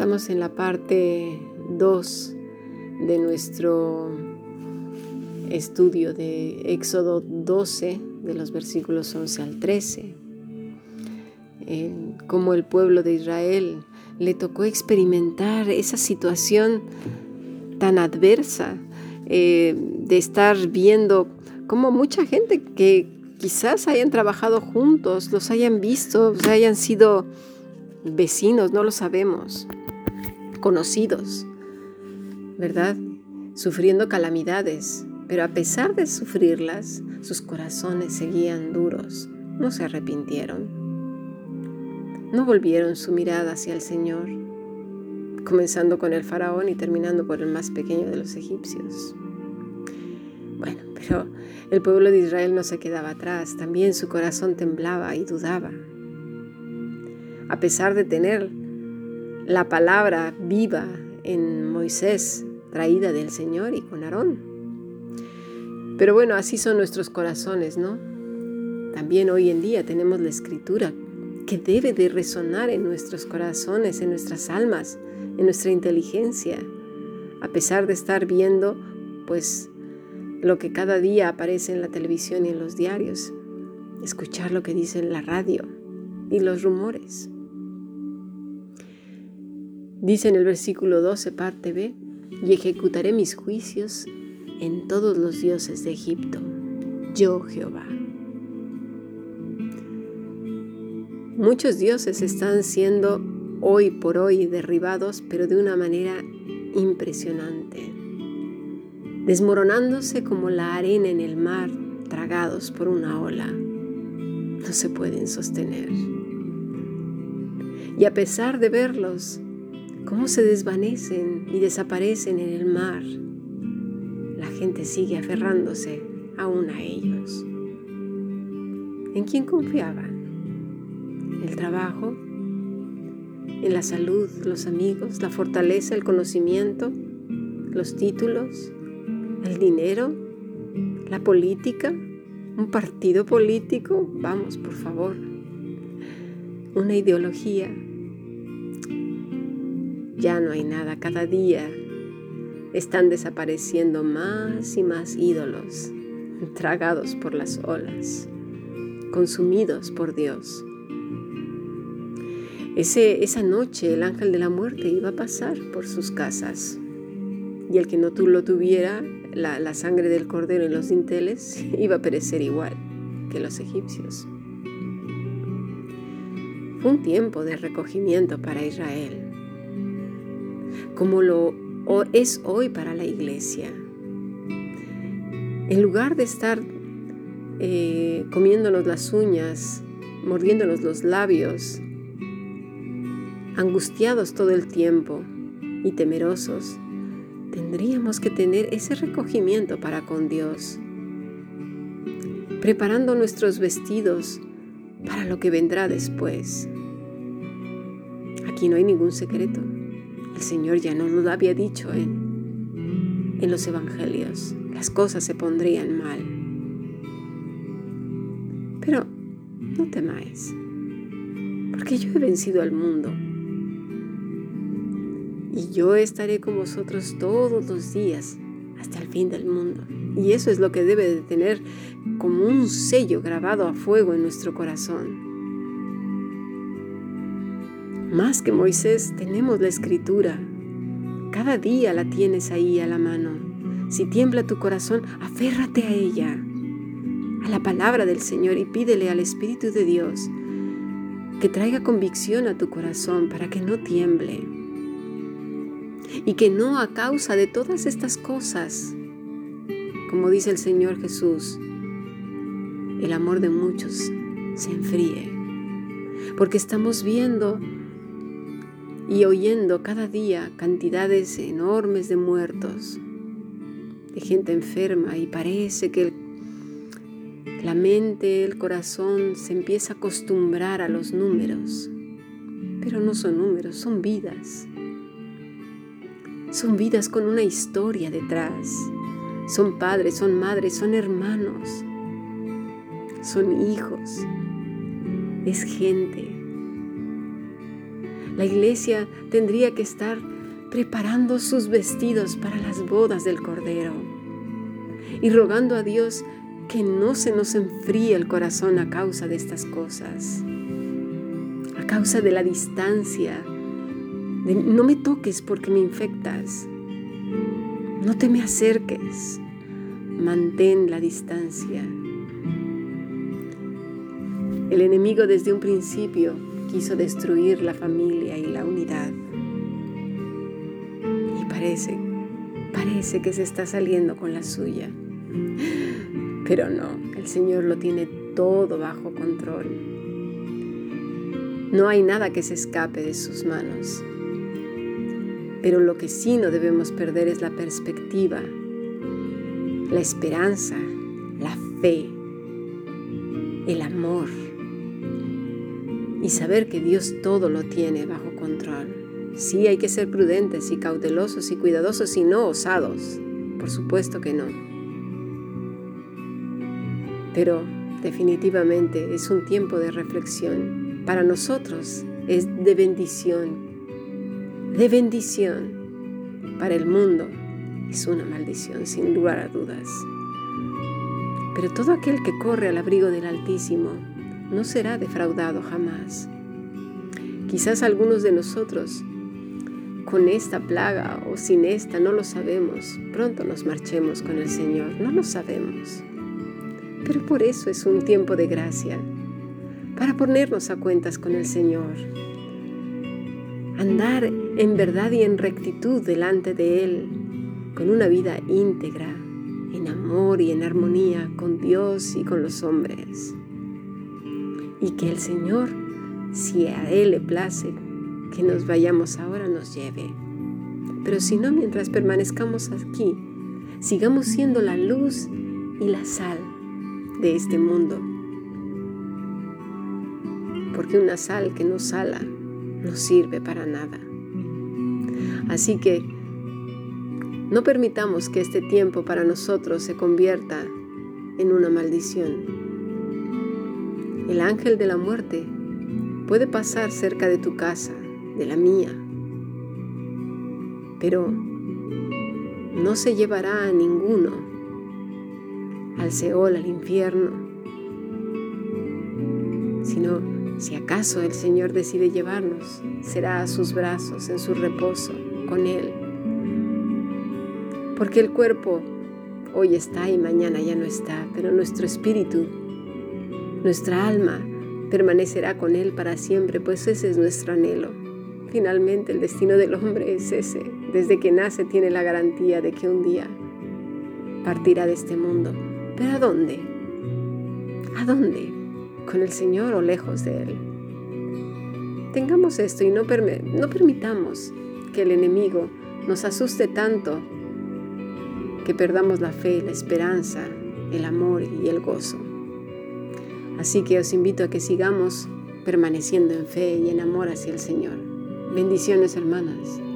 Estamos en la parte 2 de nuestro estudio de Éxodo 12, de los versículos 11 al 13. cómo el pueblo de Israel le tocó experimentar esa situación tan adversa eh, de estar viendo cómo mucha gente que quizás hayan trabajado juntos, los hayan visto, hayan sido vecinos, no lo sabemos, conocidos, ¿verdad? Sufriendo calamidades, pero a pesar de sufrirlas, sus corazones seguían duros, no se arrepintieron. No volvieron su mirada hacia el Señor, comenzando con el faraón y terminando por el más pequeño de los egipcios. Bueno, pero el pueblo de Israel no se quedaba atrás, también su corazón temblaba y dudaba a pesar de tener la palabra viva en Moisés, traída del Señor y con Aarón. Pero bueno, así son nuestros corazones, ¿no? También hoy en día tenemos la escritura que debe de resonar en nuestros corazones, en nuestras almas, en nuestra inteligencia, a pesar de estar viendo, pues, lo que cada día aparece en la televisión y en los diarios, escuchar lo que dice en la radio y los rumores. Dice en el versículo 12, parte B, y ejecutaré mis juicios en todos los dioses de Egipto, yo Jehová. Muchos dioses están siendo hoy por hoy derribados, pero de una manera impresionante, desmoronándose como la arena en el mar, tragados por una ola. No se pueden sostener. Y a pesar de verlos, cómo se desvanecen y desaparecen en el mar. La gente sigue aferrándose aún a ellos. ¿En quién confiaban? ¿El trabajo? ¿En la salud, los amigos, la fortaleza, el conocimiento, los títulos, el dinero, la política, un partido político? Vamos, por favor. Una ideología, ya no hay nada, cada día están desapareciendo más y más ídolos, tragados por las olas, consumidos por Dios. Esa noche el ángel de la muerte iba a pasar por sus casas y el que no lo tuviera, la, la sangre del cordero en los dinteles, iba a perecer igual que los egipcios. Fue un tiempo de recogimiento para Israel como lo es hoy para la iglesia. En lugar de estar eh, comiéndonos las uñas, mordiéndonos los labios, angustiados todo el tiempo y temerosos, tendríamos que tener ese recogimiento para con Dios, preparando nuestros vestidos para lo que vendrá después. Aquí no hay ningún secreto. El Señor ya no lo había dicho en, en los evangelios. Las cosas se pondrían mal. Pero no temáis, porque yo he vencido al mundo. Y yo estaré con vosotros todos los días hasta el fin del mundo. Y eso es lo que debe de tener como un sello grabado a fuego en nuestro corazón. Más que Moisés tenemos la escritura. Cada día la tienes ahí a la mano. Si tiembla tu corazón, aférrate a ella, a la palabra del Señor y pídele al Espíritu de Dios que traiga convicción a tu corazón para que no tiemble. Y que no a causa de todas estas cosas, como dice el Señor Jesús, el amor de muchos se enfríe. Porque estamos viendo y oyendo cada día cantidades enormes de muertos, de gente enferma y parece que la mente, el corazón se empieza a acostumbrar a los números, pero no son números, son vidas. Son vidas con una historia detrás. Son padres, son madres, son hermanos, son hijos. Es gente La iglesia tendría que estar preparando sus vestidos para las bodas del Cordero y rogando a Dios que no se nos enfríe el corazón a causa de estas cosas, a causa de la distancia, no me toques porque me infectas, no te me acerques, mantén la distancia. El enemigo desde un principio quiso destruir la familia y la unidad. Y parece, parece que se está saliendo con la suya. Pero no, el Señor lo tiene todo bajo control. No hay nada que se escape de sus manos. Pero lo que sí no debemos perder es la perspectiva, la esperanza, la fe, el amor y saber que Dios todo lo tiene bajo control. Sí hay que ser prudentes y cautelosos y cuidadosos y no osados. Por supuesto que no pero definitivamente es un tiempo de reflexión. Para nosotros es de bendición, de bendición. Para el mundo es una maldición, sin lugar a dudas. Pero todo aquel que corre al abrigo del Altísimo no será defraudado jamás. Quizás algunos de nosotros, con esta plaga o sin esta, no lo sabemos. Pronto nos marchemos con el Señor, no lo sabemos. Pero por eso es un tiempo de gracia, para ponernos a cuentas con el Señor. Andar en verdad y en rectitud delante de Él, con una vida íntegra, en amor y en armonía con Dios y con los hombres. Y que el Señor, si a Él le place que nos vayamos ahora, nos lleve. Pero si no, mientras permanezcamos aquí, sigamos siendo la luz y la sal de este mundo. Porque una sal que no sala no sirve para nada. Así que no permitamos que este tiempo para nosotros se convierta en una maldición. El ángel de la muerte puede pasar cerca de tu casa, de la mía, pero no se llevará a ninguno al Seol, al infierno, sino si acaso el Señor decide llevarnos, será a sus brazos, en su reposo, con Él. Porque el cuerpo hoy está y mañana ya no está, pero nuestro espíritu, nuestra alma, permanecerá con Él para siempre, pues ese es nuestro anhelo. Finalmente el destino del hombre es ese. Desde que nace tiene la garantía de que un día partirá de este mundo. ¿Pero a dónde? ¿A dónde? ¿Con el Señor o lejos de Él? Tengamos esto y no, permitamos que el enemigo nos asuste tanto que perdamos la fe, la esperanza, el amor y el gozo. Así que os invito a que sigamos permaneciendo en fe y en amor hacia el Señor. Bendiciones hermanas.